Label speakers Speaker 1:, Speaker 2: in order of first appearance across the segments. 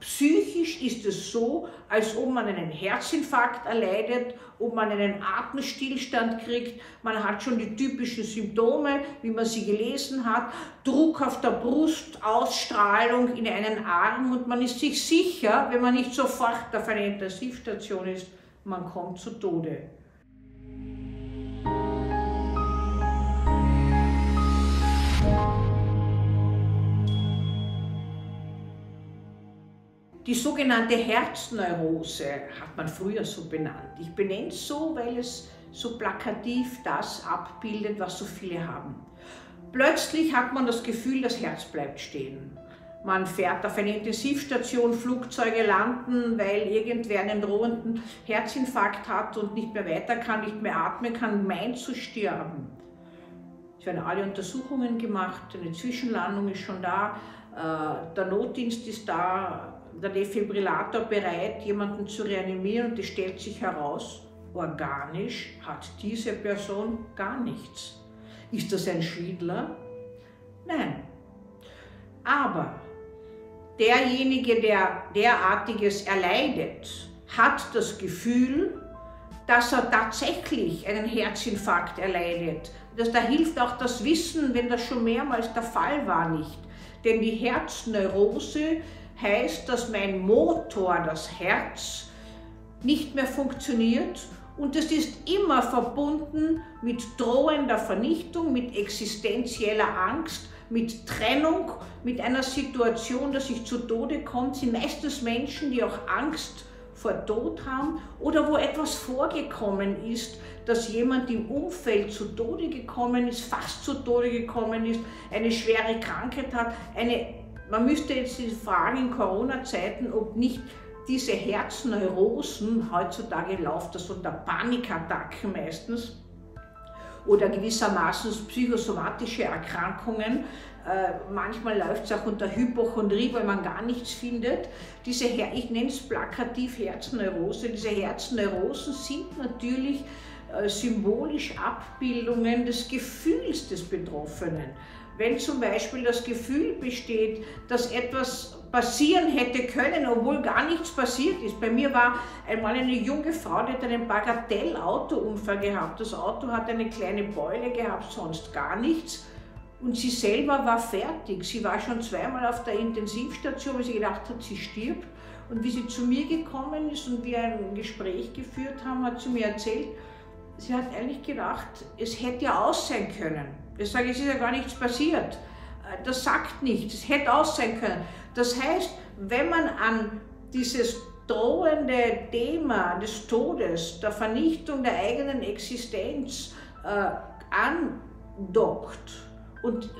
Speaker 1: psychisch ist es so, als ob man einen Herzinfarkt erleidet, ob man einen Atemstillstand kriegt. Man hat schon die typischen Symptome, wie man sie gelesen hat. Druck auf der Brust, Ausstrahlung in einen Arm und man ist sich sicher, wenn man nicht sofort auf einer Intensivstation ist, man kommt zu Tode. Die sogenannte Herzneurose hat man früher so benannt. Ich benenne es so, weil es so plakativ das abbildet, was so viele haben. Plötzlich hat man das Gefühl, das Herz bleibt stehen. Man fährt auf eine Intensivstation, Flugzeuge landen, weil irgendwer einen drohenden Herzinfarkt hat und nicht mehr weiter kann, nicht mehr atmen kann, meint zu sterben. Es werden alle Untersuchungen gemacht, eine Zwischenlandung ist schon da, äh, der Notdienst ist da, der Defibrillator bereit, jemanden zu reanimieren und es stellt sich heraus, organisch hat diese Person gar nichts. Ist das ein Schwindler? Nein. Aber derjenige, der derartiges erleidet, hat das Gefühl, dass er tatsächlich einen Herzinfarkt erleidet. Das, da hilft auch das Wissen, wenn das schon mehrmals der Fall war, nicht. Denn die Herzneurose heißt, dass mein Motor, das Herz, nicht mehr funktioniert und es ist immer verbunden mit drohender Vernichtung, mit existenzieller Angst, mit Trennung, mit einer Situation, dass ich zu Tode komme. sind meistens Menschen, die auch Angst vor Tod haben oder wo etwas vorgekommen ist, dass jemand im Umfeld zu Tode gekommen ist, fast zu Tode gekommen ist, eine schwere Krankheit hat, eine man müsste jetzt fragen in Corona-Zeiten, ob nicht diese Herzneurosen, heutzutage läuft das unter Panikattacken meistens, oder gewissermaßen psychosomatische Erkrankungen. Äh, manchmal läuft es auch unter Hypochondrie, weil man gar nichts findet. Diese, ich nenne es plakativ Herzneurose. Diese Herzneurosen sind natürlich symbolisch Abbildungen des Gefühls des Betroffenen. Wenn zum Beispiel das Gefühl besteht, dass etwas passieren hätte können, obwohl gar nichts passiert ist. Bei mir war einmal eine junge Frau, die hat einen Bagatell-Autounfall gehabt. Das Auto hat eine kleine Beule gehabt, sonst gar nichts. Und sie selber war fertig. Sie war schon zweimal auf der Intensivstation, weil sie gedacht hat, sie stirbt. Und wie sie zu mir gekommen ist und wir ein Gespräch geführt haben, hat sie mir erzählt, sie hat eigentlich gedacht, es hätte ja aus sein können. Ich sage, es ist ja gar nichts passiert. Äh, das sagt nichts, es hätte aus sein können. Das heißt, wenn man an dieses drohende Thema des Todes, der Vernichtung der eigenen Existenz äh, andockt und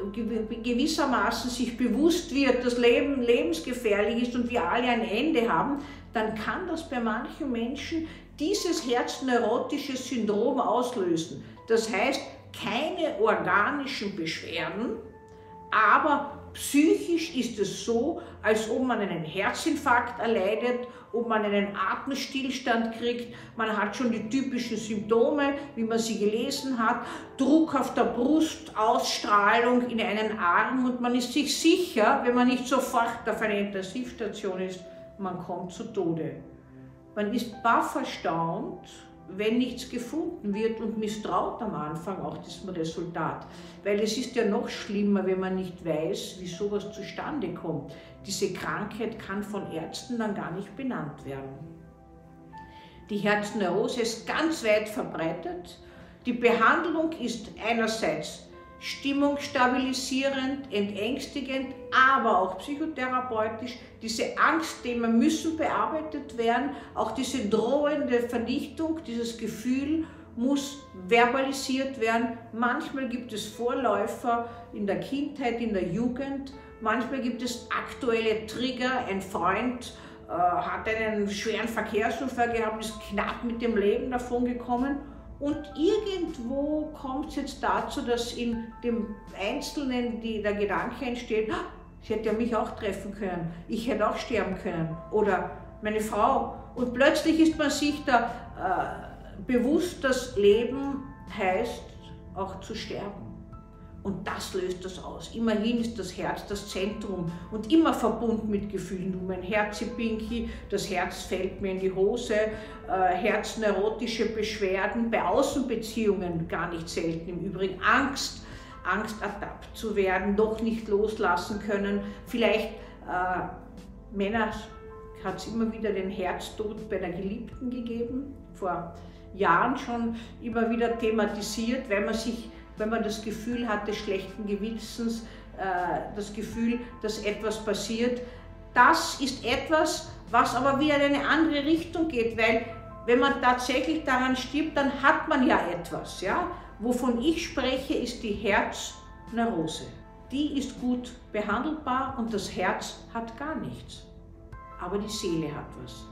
Speaker 1: gewissermaßen sich bewusst wird, dass Leben lebensgefährlich ist und wir alle ein Ende haben, dann kann das bei manchen Menschen dieses herzneurotische Syndrom auslösen. Das heißt, keine organischen Beschwerden, aber psychisch ist es so, als ob man einen Herzinfarkt erleidet, ob man einen Atemstillstand kriegt. Man hat schon die typischen Symptome, wie man sie gelesen hat. Druck auf der Brust, Ausstrahlung in einen Arm und man ist sich sicher, wenn man nicht sofort auf einer Intensivstation ist, man kommt zu Tode. Man ist baff erstaunt, wenn nichts gefunden wird und misstraut am Anfang auch diesem Resultat. Weil es ist ja noch schlimmer, wenn man nicht weiß, wie sowas zustande kommt. Diese Krankheit kann von Ärzten dann gar nicht benannt werden. Die Herzneurose ist ganz weit verbreitet. Die Behandlung ist einerseits stimmungsstabilisierend, entängstigend, aber auch psychotherapeutisch. Diese Angstthemen müssen bearbeitet werden. Auch diese drohende Vernichtung, dieses Gefühl muss verbalisiert werden. Manchmal gibt es Vorläufer in der Kindheit, in der Jugend. Manchmal gibt es aktuelle Trigger. Ein Freund äh, hat einen schweren Verkehrsunfall gehabt, ist knapp mit dem Leben davon gekommen und irgendwo kommt es jetzt dazu, dass in dem Einzelnen die, der Gedanke entsteht, ah, sie hätte ja mich auch treffen können, ich hätte auch sterben können oder meine Frau. Und plötzlich ist man sich da äh, bewusst, dass Leben heißt auch zu sterben. Und das löst das aus. Immerhin ist das Herz das Zentrum und immer verbunden mit Gefühlen. Du mein Herzipinki, das Herz fällt mir in die Hose, äh, herzneurotische Beschwerden, bei Außenbeziehungen gar nicht selten. Im Übrigen Angst, Angst ertappt zu werden, noch nicht loslassen können. Vielleicht äh, Männer hat es immer wieder den Herztod bei einer Geliebten gegeben, vor Jahren schon immer wieder thematisiert, weil man sich wenn man das Gefühl hat des schlechten Gewissens, äh, das Gefühl, dass etwas passiert. Das ist etwas, was aber wieder in eine andere Richtung geht, weil wenn man tatsächlich daran stirbt, dann hat man ja etwas. Ja? Wovon ich spreche, ist die Herzneurose. Die ist gut behandelbar und das Herz hat gar nichts. Aber die Seele hat was.